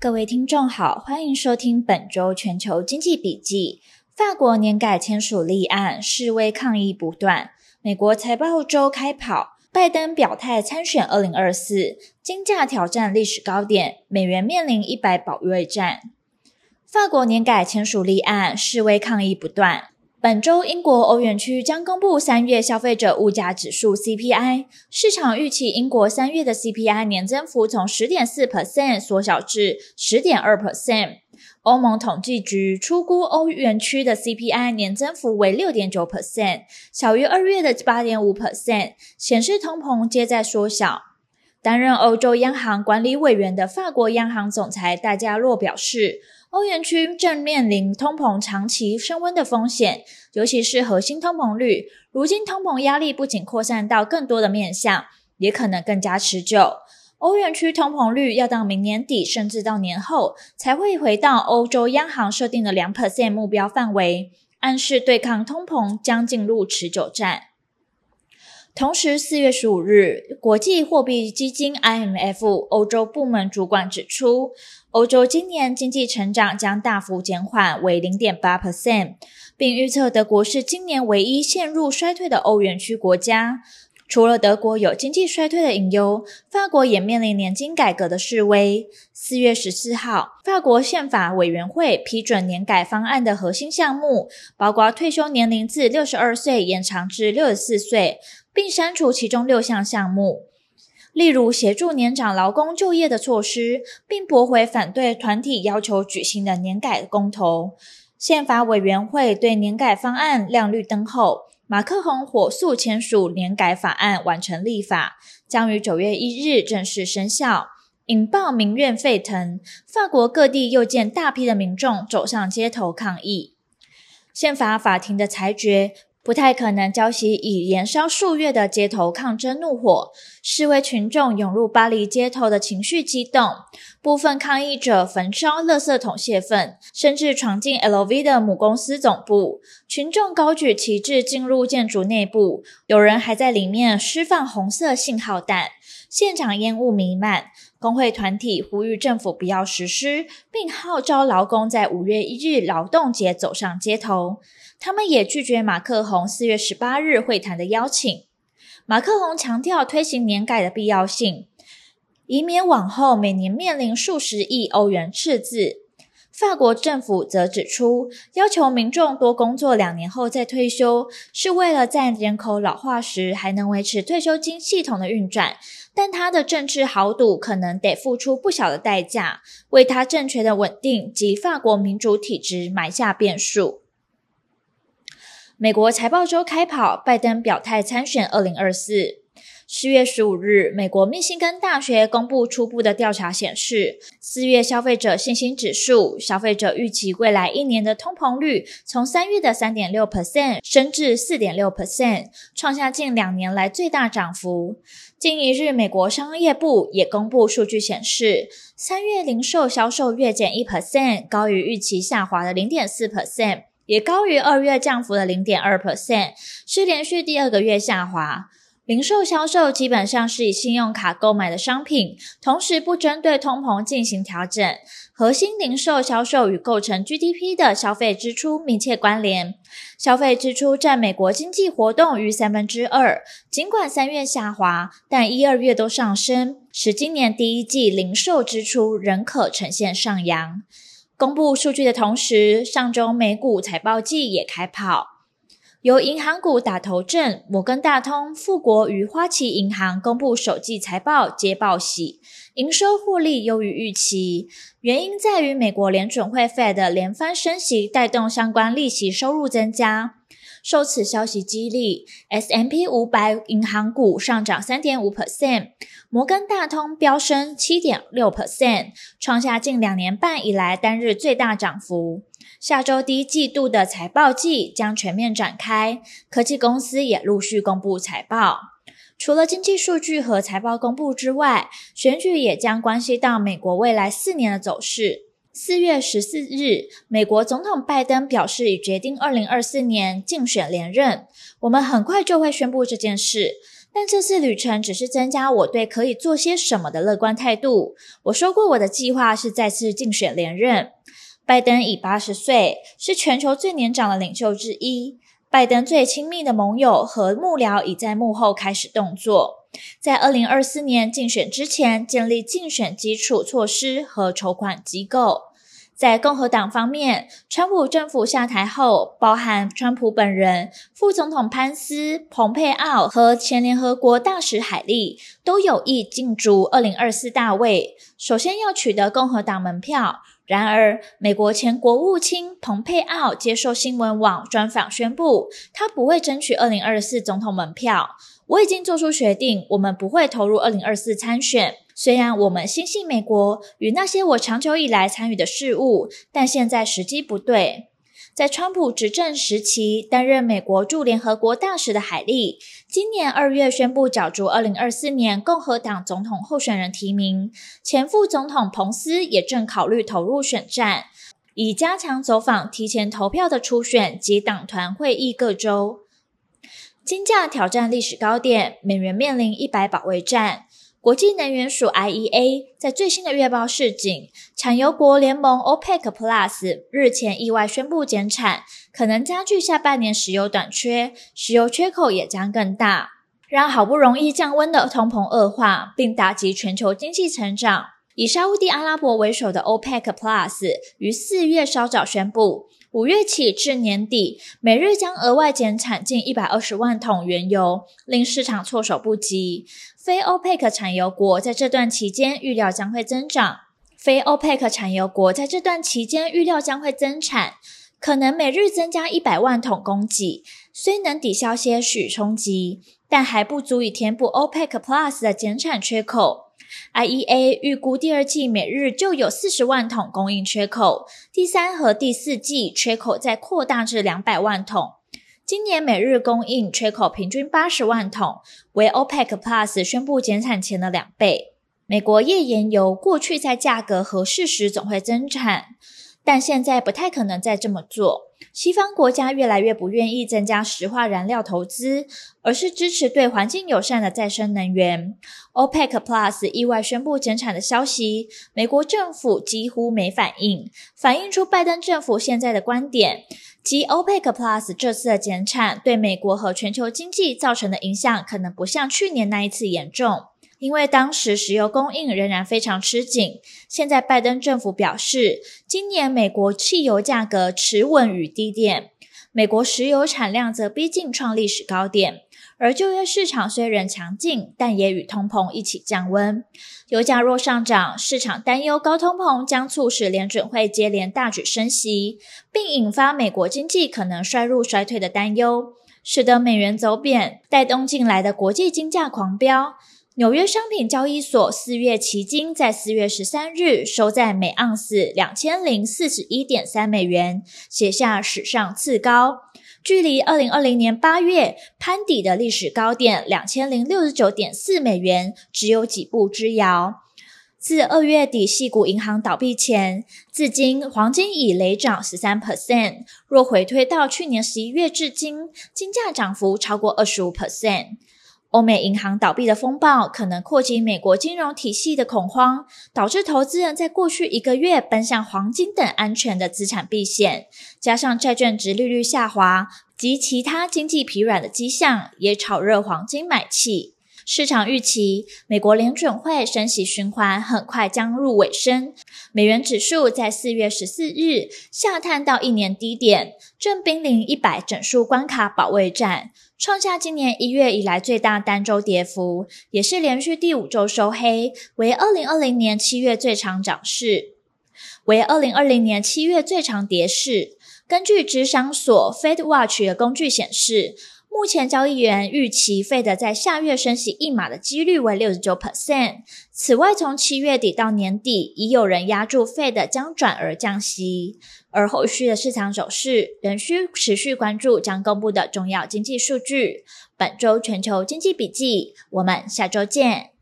各位听众好，欢迎收听本周全球经济笔记。法国年改签署立案，示威抗议不断。美国财报周开跑，拜登表态参选二零二四，金价挑战历史高点，美元面临一百保卫战。法国年改签署立案，示威抗议不断。本周，英国欧元区将公布三月消费者物价指数 CPI，市场预期英国三月的 CPI 年增幅从十点四 percent 缩小至十点二 percent。欧盟统计局初估欧元区的 CPI 年增幅为六点九 percent，小于二月的八点五 percent，显示通膨皆在缩小。担任欧洲央行管理委员的法国央行总裁戴加洛表示。欧元区正面临通膨长期升温的风险，尤其是核心通膨率。如今通膨压力不仅扩散到更多的面向，也可能更加持久。欧元区通膨率要到明年底，甚至到年后才会回到欧洲央行设定的两 percent 目标范围，暗示对抗通膨将进入持久战。同时，四月十五日，国际货币基金 IMF 欧洲部门主管指出，欧洲今年经济成长将大幅减缓为零点八 percent，并预测德国是今年唯一陷入衰退的欧元区国家。除了德国有经济衰退的隐忧，法国也面临年金改革的示威。四月十四号，法国宪法委员会批准年改方案的核心项目，包括退休年龄自六十二岁延长至六十四岁。并删除其中六项项目，例如协助年长劳工就业的措施，并驳回反对团体要求举行的年改公投。宪法委员会对年改方案亮绿灯后，马克宏火速签署年改法案，完成立法，将于九月一日正式生效，引爆民怨沸腾。法国各地又见大批的民众走上街头抗议。宪法法庭的裁决。不太可能浇熄已延烧数月的街头抗争怒火，示威群众涌入巴黎街头的情绪激动，部分抗议者焚烧垃圾桶泄愤，甚至闯进 LV 的母公司总部。群众高举旗帜进入建筑内部，有人还在里面释放红色信号弹，现场烟雾弥漫。工会团体呼吁政府不要实施，并号召劳工在五月一日劳动节走上街头。他们也拒绝马克宏四月十八日会谈的邀请。马克宏强调推行年改的必要性，以免往后每年面临数十亿欧元赤字。法国政府则指出，要求民众多工作两年后再退休，是为了在人口老化时还能维持退休金系统的运转。但他的政治豪赌可能得付出不小的代价，为他政权的稳定及法国民主体制埋下变数。美国财报周开跑，拜登表态参选二零二四。四月十五日，美国密歇根大学公布初步的调查显示，四月消费者信心指数，消费者预期未来一年的通膨率从三月的三点六 percent 升至四点六 percent，创下近两年来最大涨幅。近一日，美国商业部也公布数据显示，三月零售销售月减一 percent，高于预期下滑的零点四 percent。也高于二月降幅的零点二 percent，是连续第二个月下滑。零售销售基本上是以信用卡购买的商品，同时不针对通膨进行调整。核心零售销售与构成 GDP 的消费支出密切关联，消费支出占美国经济活动逾三分之二。尽管三月下滑，但一二月都上升，使今年第一季零售支出仍可呈现上扬。公布数据的同时，上周美股财报季也开跑，由银行股打头阵，摩根大通、富国与花旗银行公布首季财报皆报喜，营收获利优于预期，原因在于美国联准会 Fed 的连番升息带动相关利息收入增加。受此消息激励，S M P 五百银行股上涨三点五 percent，摩根大通飙升七点六 percent，创下近两年半以来单日最大涨幅。下周第一季度的财报季将全面展开，科技公司也陆续公布财报。除了经济数据和财报公布之外，选举也将关系到美国未来四年的走势。四月十四日，美国总统拜登表示已决定二零二四年竞选连任。我们很快就会宣布这件事，但这次旅程只是增加我对可以做些什么的乐观态度。我说过，我的计划是再次竞选连任。拜登已八十岁，是全球最年长的领袖之一。拜登最亲密的盟友和幕僚已在幕后开始动作，在二零二四年竞选之前建立竞选基础措施和筹款机构。在共和党方面，川普政府下台后，包含川普本人、副总统潘斯、蓬佩奥和前联合国大使海利都有意竞逐二零二四大位。首先要取得共和党门票。然而，美国前国务卿蓬佩奥接受新闻网专访宣布，他不会争取二零二四总统门票。我已经做出决定，我们不会投入二零二四参选。虽然我们心系美国与那些我长久以来参与的事务，但现在时机不对。在川普执政时期担任美国驻联合国大使的海利，今年二月宣布角逐二零二四年共和党总统候选人提名。前副总统彭斯也正考虑投入选战，以加强走访提前投票的初选及党团会议各州。金价挑战历史高点，美元面临一百保卫战。国际能源署 IEA 在最新的月报示警，产油国联盟 OPEC Plus 日前意外宣布减产，可能加剧下半年石油短缺，石油缺口也将更大，让好不容易降温的通膨恶化，并打击全球经济成长。以沙乌地阿拉伯为首的 OPEC Plus 于四月稍早宣布，五月起至年底，每日将额外减产近一百二十万桶原油，令市场措手不及。非欧佩克产油国在这段期间预料将会增长。非欧佩克产油国在这段期间预料将会增产，可能每日增加一百万桶供给，虽能抵消些许冲击，但还不足以填补 OPEC Plus 的减产缺口。IEA 预估第二季每日就有四十万桶供应缺口，第三和第四季缺口再扩大至两百万桶。今年每日供应缺口平均八十万桶，为 OPEC Plus 宣布减产前的两倍。美国页岩油过去在价格合适时总会增产，但现在不太可能再这么做。西方国家越来越不愿意增加石化燃料投资，而是支持对环境友善的再生能源。OPEC Plus 意外宣布减产的消息，美国政府几乎没反应，反映出拜登政府现在的观点。即 OPEC Plus 这次的减产对美国和全球经济造成的影响，可能不像去年那一次严重，因为当时石油供应仍然非常吃紧。现在拜登政府表示，今年美国汽油价格持稳与低点，美国石油产量则逼近创历史高点。而就业市场虽然强劲，但也与通膨一起降温。油价若上涨，市场担忧高通膨将促使联准会接连大举升息，并引发美国经济可能衰入衰退的担忧，使得美元走贬，带动近来的国际金价狂飙。纽约商品交易所四月期金在四月十三日收在每盎司两千零四十一点三美元，写下史上次高。距离二零二零年八月攀底的历史高点两千零六十九点四美元只有几步之遥。自二月底系股银行倒闭前，至今黄金已累涨十三 percent。若回推到去年十一月至今，金价涨幅超过二十五 percent。欧美银行倒闭的风暴可能扩及美国金融体系的恐慌，导致投资人在过去一个月奔向黄金等安全的资产避险，加上债券值利率下滑及其他经济疲软的迹象，也炒热黄金买气。市场预期美国联准会升息循环很快将入尾声，美元指数在四月十四日下探到一年低点，正濒临一百整数关卡保卫战。创下今年一月以来最大单周跌幅，也是连续第五周收黑，为二零二零年七月最长涨势，为二零二零年七月最长跌势。根据芝商所 Fed Watch 的工具显示，目前交易员预期 Fed 在下月升息一码的几率为六十九 percent。此外，从七月底到年底，已有人押注 Fed 将转而降息。而后续的市场走势仍需持续关注将公布的重要经济数据。本周全球经济笔记，我们下周见。